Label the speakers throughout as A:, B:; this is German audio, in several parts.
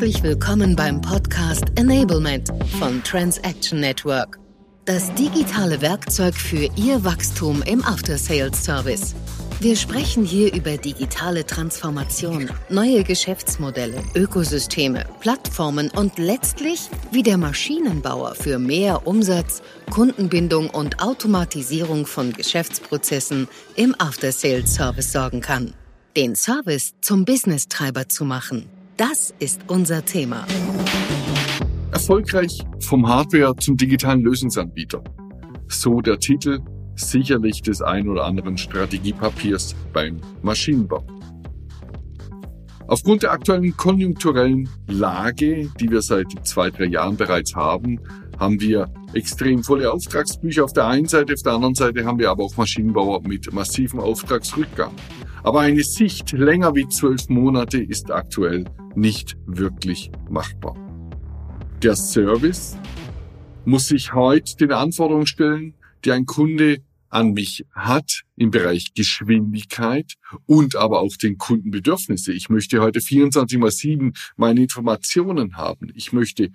A: Herzlich willkommen beim Podcast Enablement von Transaction Network. Das digitale Werkzeug für Ihr Wachstum im After Sales Service. Wir sprechen hier über digitale Transformation, neue Geschäftsmodelle, Ökosysteme, Plattformen und letztlich, wie der Maschinenbauer für mehr Umsatz, Kundenbindung und Automatisierung von Geschäftsprozessen im After Sales Service sorgen kann. Den Service zum Business-Treiber zu machen. Das ist unser Thema.
B: Erfolgreich vom Hardware zum digitalen Lösungsanbieter. So der Titel sicherlich des ein oder anderen Strategiepapiers beim Maschinenbau. Aufgrund der aktuellen konjunkturellen Lage, die wir seit zwei, drei Jahren bereits haben, haben wir extrem volle Auftragsbücher auf der einen Seite, auf der anderen Seite haben wir aber auch Maschinenbauer mit massivem Auftragsrückgang. Aber eine Sicht länger wie zwölf Monate ist aktuell nicht wirklich machbar. Der Service muss sich heute den Anforderungen stellen, die ein Kunde an mich hat im Bereich Geschwindigkeit und aber auch den Kundenbedürfnisse. Ich möchte heute 24 mal 7 meine Informationen haben. Ich möchte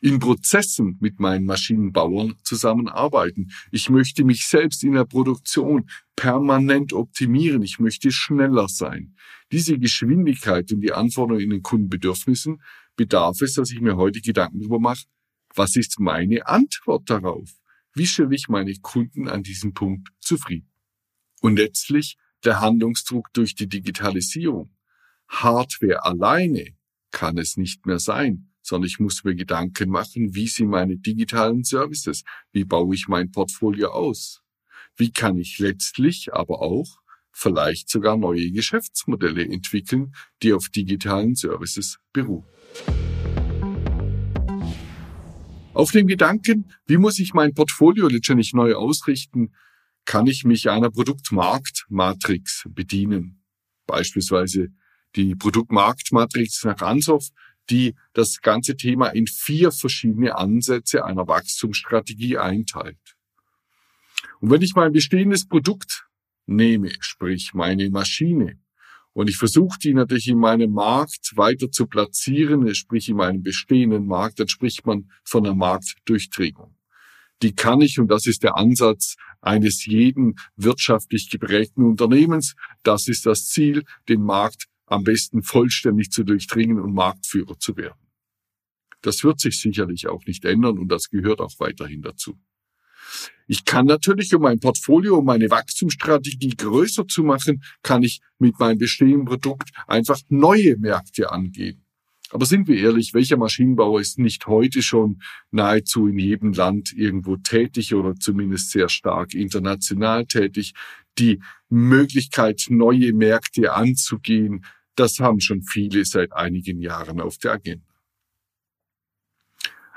B: in Prozessen mit meinen Maschinenbauern zusammenarbeiten. Ich möchte mich selbst in der Produktion permanent optimieren. Ich möchte schneller sein. Diese Geschwindigkeit und die Anforderungen in den Kundenbedürfnissen bedarf es, dass ich mir heute Gedanken darüber mache, was ist meine Antwort darauf? Wie stelle ich meine Kunden an diesem Punkt zufrieden? Und letztlich der Handlungsdruck durch die Digitalisierung. Hardware alleine kann es nicht mehr sein, sondern ich muss mir Gedanken machen, wie sind meine digitalen Services? Wie baue ich mein Portfolio aus? Wie kann ich letztlich aber auch vielleicht sogar neue Geschäftsmodelle entwickeln, die auf digitalen Services beruhen? Auf dem Gedanken, wie muss ich mein Portfolio letztendlich neu ausrichten, kann ich mich einer Produktmarktmatrix bedienen. Beispielsweise die Produktmarktmatrix nach Ansoff, die das ganze Thema in vier verschiedene Ansätze einer Wachstumsstrategie einteilt. Und wenn ich mein bestehendes Produkt nehme, sprich meine Maschine, und ich versuche die natürlich in meinem Markt weiter zu platzieren, sprich in meinem bestehenden Markt, dann spricht man von einer Marktdurchdringung. Die kann ich, und das ist der Ansatz eines jeden wirtschaftlich geprägten Unternehmens, das ist das Ziel, den Markt am besten vollständig zu durchdringen und Marktführer zu werden. Das wird sich sicherlich auch nicht ändern und das gehört auch weiterhin dazu. Ich kann natürlich, um mein Portfolio, um meine Wachstumsstrategie größer zu machen, kann ich mit meinem bestehenden Produkt einfach neue Märkte angehen. Aber sind wir ehrlich, welcher Maschinenbauer ist nicht heute schon nahezu in jedem Land irgendwo tätig oder zumindest sehr stark international tätig? Die Möglichkeit, neue Märkte anzugehen, das haben schon viele seit einigen Jahren auf der Agenda.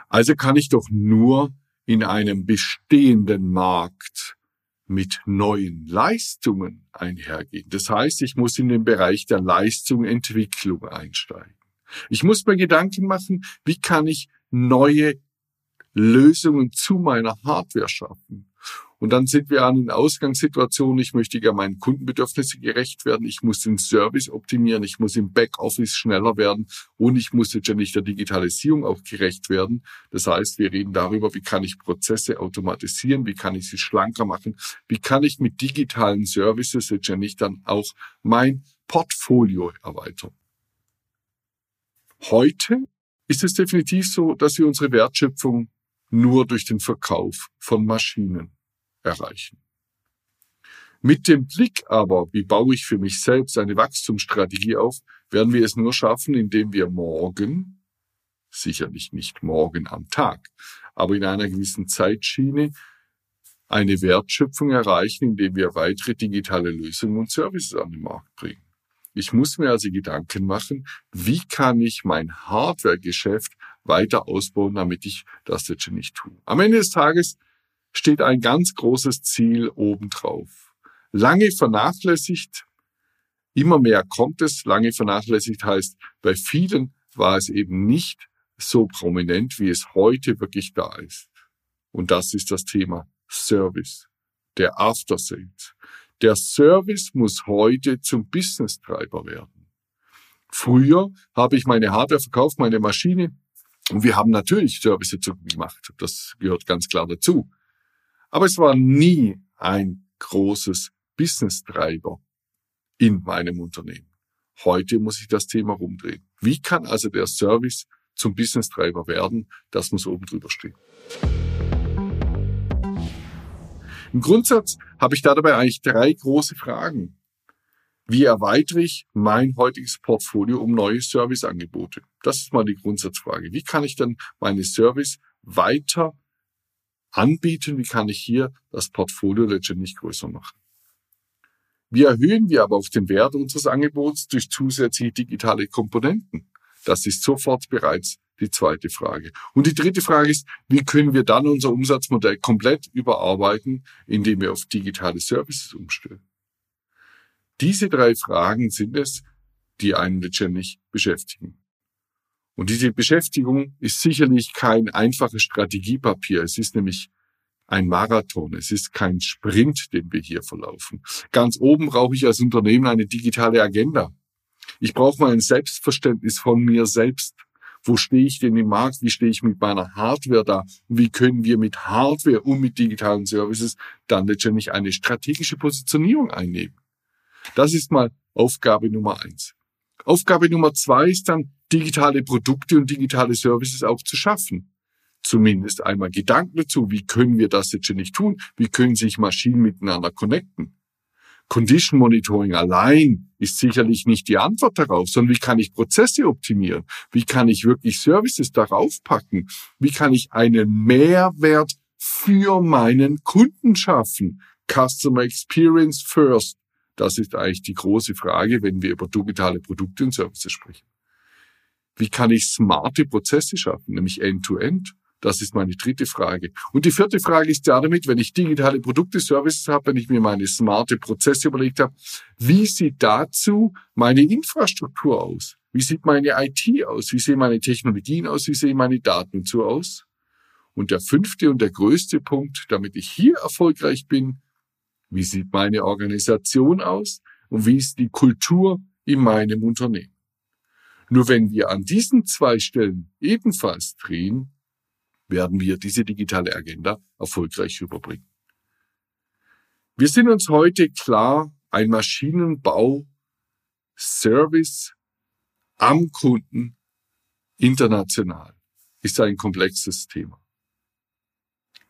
B: Also kann ich doch nur in einem bestehenden Markt mit neuen Leistungen einhergehen. Das heißt, ich muss in den Bereich der Leistungsentwicklung einsteigen. Ich muss mir Gedanken machen, wie kann ich neue Lösungen zu meiner Hardware schaffen. Und dann sind wir an den Ausgangssituationen. Ich möchte ja meinen Kundenbedürfnissen gerecht werden. Ich muss den Service optimieren. Ich muss im Backoffice schneller werden. Und ich muss letztendlich der Digitalisierung auch gerecht werden. Das heißt, wir reden darüber, wie kann ich Prozesse automatisieren? Wie kann ich sie schlanker machen? Wie kann ich mit digitalen Services letztendlich dann auch mein Portfolio erweitern? Heute ist es definitiv so, dass wir unsere Wertschöpfung nur durch den Verkauf von Maschinen erreichen. Mit dem Blick aber, wie baue ich für mich selbst eine Wachstumsstrategie auf, werden wir es nur schaffen, indem wir morgen, sicherlich nicht morgen am Tag, aber in einer gewissen Zeitschiene eine Wertschöpfung erreichen, indem wir weitere digitale Lösungen und Services an den Markt bringen. Ich muss mir also Gedanken machen, wie kann ich mein Hardware-Geschäft weiter ausbauen, damit ich das jetzt schon nicht tue. Am Ende des Tages steht ein ganz großes Ziel obendrauf. Lange vernachlässigt, immer mehr kommt es. Lange vernachlässigt heißt, bei vielen war es eben nicht so prominent, wie es heute wirklich da ist. Und das ist das Thema Service, der After Sales. Der Service muss heute zum Business-Treiber werden. Früher habe ich meine Hardware verkauft, meine Maschine, und wir haben natürlich Service dazu gemacht. Das gehört ganz klar dazu. Aber es war nie ein großes Business-Treiber in meinem Unternehmen. Heute muss ich das Thema rumdrehen. Wie kann also der Service zum Business-Treiber werden? Das muss oben drüber stehen. Im Grundsatz habe ich da dabei eigentlich drei große Fragen. Wie erweitere ich mein heutiges Portfolio um neue Serviceangebote? Das ist mal die Grundsatzfrage. Wie kann ich dann meine Service weiter anbieten? Wie kann ich hier das Portfolio letztendlich größer machen? Wie erhöhen wir aber auch den Wert unseres Angebots durch zusätzliche digitale Komponenten? Das ist sofort bereits die zweite Frage. Und die dritte Frage ist, wie können wir dann unser Umsatzmodell komplett überarbeiten, indem wir auf digitale Services umstellen? Diese drei Fragen sind es, die einen letztendlich beschäftigen. Und diese Beschäftigung ist sicherlich kein einfaches Strategiepapier. Es ist nämlich ein Marathon. Es ist kein Sprint, den wir hier verlaufen. Ganz oben brauche ich als Unternehmen eine digitale Agenda. Ich brauche mal ein Selbstverständnis von mir selbst. Wo stehe ich denn im Markt? Wie stehe ich mit meiner Hardware da? Wie können wir mit Hardware und mit digitalen Services dann letztendlich eine strategische Positionierung einnehmen? Das ist mal Aufgabe Nummer eins. Aufgabe Nummer zwei ist dann, digitale Produkte und digitale Services auch zu schaffen. Zumindest einmal Gedanken dazu, wie können wir das jetzt schon nicht tun? Wie können sich Maschinen miteinander connecten? Condition Monitoring allein ist sicherlich nicht die Antwort darauf, sondern wie kann ich Prozesse optimieren? Wie kann ich wirklich Services darauf packen? Wie kann ich einen Mehrwert für meinen Kunden schaffen? Customer Experience First. Das ist eigentlich die große Frage, wenn wir über digitale Produkte und Services sprechen. Wie kann ich smarte Prozesse schaffen, nämlich End-to-End? -End? Das ist meine dritte Frage. Und die vierte Frage ist ja damit, wenn ich digitale Produkte, Services habe, wenn ich mir meine smarte Prozesse überlegt habe, wie sieht dazu meine Infrastruktur aus? Wie sieht meine IT aus? Wie sehen meine Technologien aus? Wie sehen meine Daten dazu aus? Und der fünfte und der größte Punkt, damit ich hier erfolgreich bin, wie sieht meine Organisation aus? Und wie ist die Kultur in meinem Unternehmen? Nur wenn wir an diesen zwei Stellen ebenfalls drehen, werden wir diese digitale Agenda erfolgreich überbringen. Wir sind uns heute klar, ein Maschinenbau Service am Kunden international ist ein komplexes Thema.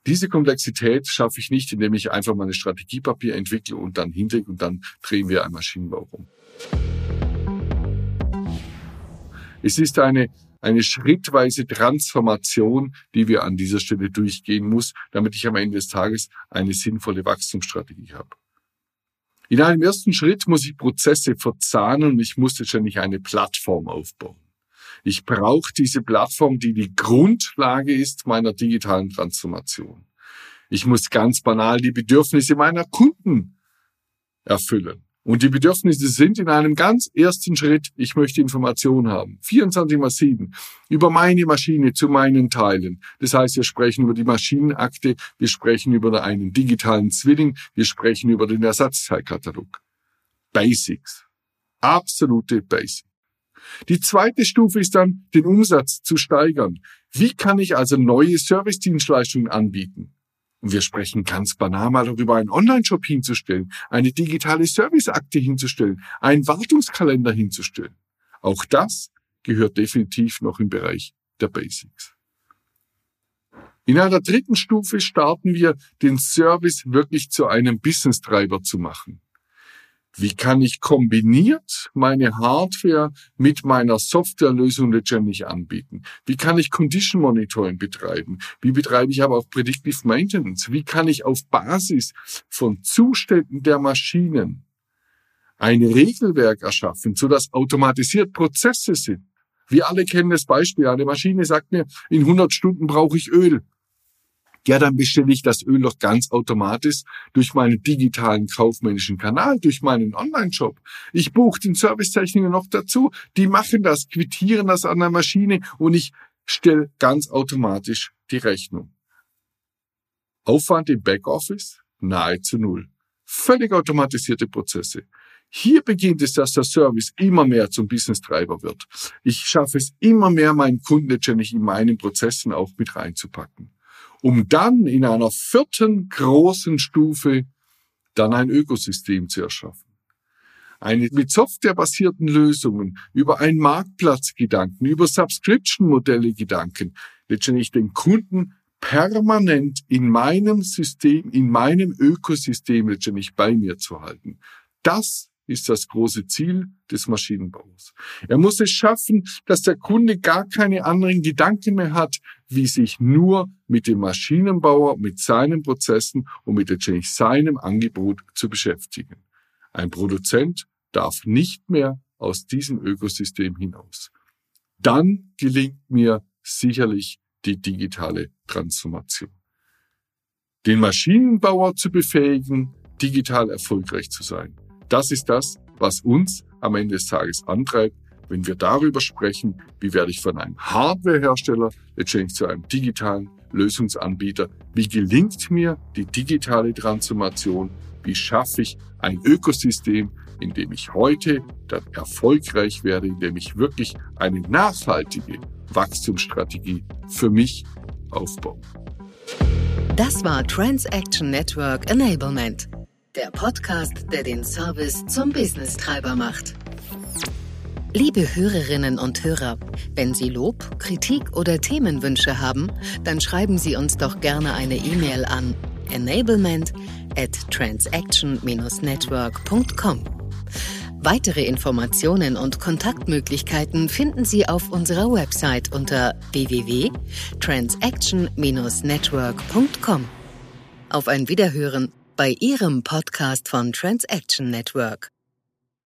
B: Diese Komplexität schaffe ich nicht, indem ich einfach mal ein Strategiepapier entwickle und dann hinlege und dann drehen wir ein Maschinenbau rum. Es ist eine eine schrittweise Transformation, die wir an dieser Stelle durchgehen muss, damit ich am Ende des Tages eine sinnvolle Wachstumsstrategie habe. In einem ersten Schritt muss ich Prozesse verzahnen und ich muss letztendlich eine Plattform aufbauen. Ich brauche diese Plattform, die die Grundlage ist meiner digitalen Transformation. Ich muss ganz banal die Bedürfnisse meiner Kunden erfüllen. Und die Bedürfnisse sind in einem ganz ersten Schritt, ich möchte Informationen haben. 24 mal 7. Über meine Maschine zu meinen Teilen. Das heißt, wir sprechen über die Maschinenakte, wir sprechen über einen digitalen Zwilling, wir sprechen über den Ersatzteilkatalog. Basics. Absolute Basics. Die zweite Stufe ist dann, den Umsatz zu steigern. Wie kann ich also neue Service-Dienstleistungen anbieten? Und wir sprechen ganz banal mal darüber, einen Online-Shop hinzustellen, eine digitale Serviceakte hinzustellen, einen Wartungskalender hinzustellen. Auch das gehört definitiv noch im Bereich der Basics. In einer dritten Stufe starten wir, den Service wirklich zu einem Business-Treiber zu machen. Wie kann ich kombiniert meine Hardware mit meiner Softwarelösung letztendlich anbieten? Wie kann ich Condition Monitoring betreiben? Wie betreibe ich aber auch Predictive Maintenance? Wie kann ich auf Basis von Zuständen der Maschinen ein Regelwerk erschaffen, sodass automatisiert Prozesse sind? Wir alle kennen das Beispiel. Eine Maschine sagt mir, in 100 Stunden brauche ich Öl ja, dann bestelle ich das Öl doch ganz automatisch durch meinen digitalen kaufmännischen Kanal, durch meinen Online-Shop. Ich buche den Servicetechniker noch dazu. Die machen das, quittieren das an der Maschine und ich stelle ganz automatisch die Rechnung. Aufwand im Backoffice nahezu null. Völlig automatisierte Prozesse. Hier beginnt es, dass der Service immer mehr zum Business-Treiber wird. Ich schaffe es immer mehr, meinen Kunden letztendlich in meinen Prozessen auch mit reinzupacken. Um dann in einer vierten großen Stufe dann ein Ökosystem zu erschaffen. Eine mit softwarebasierten Lösungen, über einen Marktplatzgedanken, über Subscription-Modelle Gedanken, letztendlich den Kunden permanent in meinem System, in meinem Ökosystem letztendlich bei mir zu halten. Das ist das große Ziel des Maschinenbaus. Er muss es schaffen, dass der Kunde gar keine anderen Gedanken mehr hat, wie sich nur mit dem Maschinenbauer, mit seinen Prozessen und mit letztendlich seinem Angebot zu beschäftigen. Ein Produzent darf nicht mehr aus diesem Ökosystem hinaus. Dann gelingt mir sicherlich die digitale Transformation. Den Maschinenbauer zu befähigen, digital erfolgreich zu sein. Das ist das, was uns am Ende des Tages antreibt, wenn wir darüber sprechen, wie werde ich von einem Hardwarehersteller letztendlich zu einem digitalen Lösungsanbieter, wie gelingt mir die digitale Transformation, wie schaffe ich ein Ökosystem, in dem ich heute dann erfolgreich werde, in dem ich wirklich eine nachhaltige Wachstumsstrategie für mich aufbaue.
A: Das war Transaction Network Enablement, der Podcast, der den Service zum Business-Treiber macht. Liebe Hörerinnen und Hörer, wenn Sie Lob, Kritik oder Themenwünsche haben, dann schreiben Sie uns doch gerne eine E-Mail an enablement at transaction-network.com. Weitere Informationen und Kontaktmöglichkeiten finden Sie auf unserer Website unter www.transaction-network.com. Auf ein Wiederhören bei Ihrem Podcast von Transaction Network.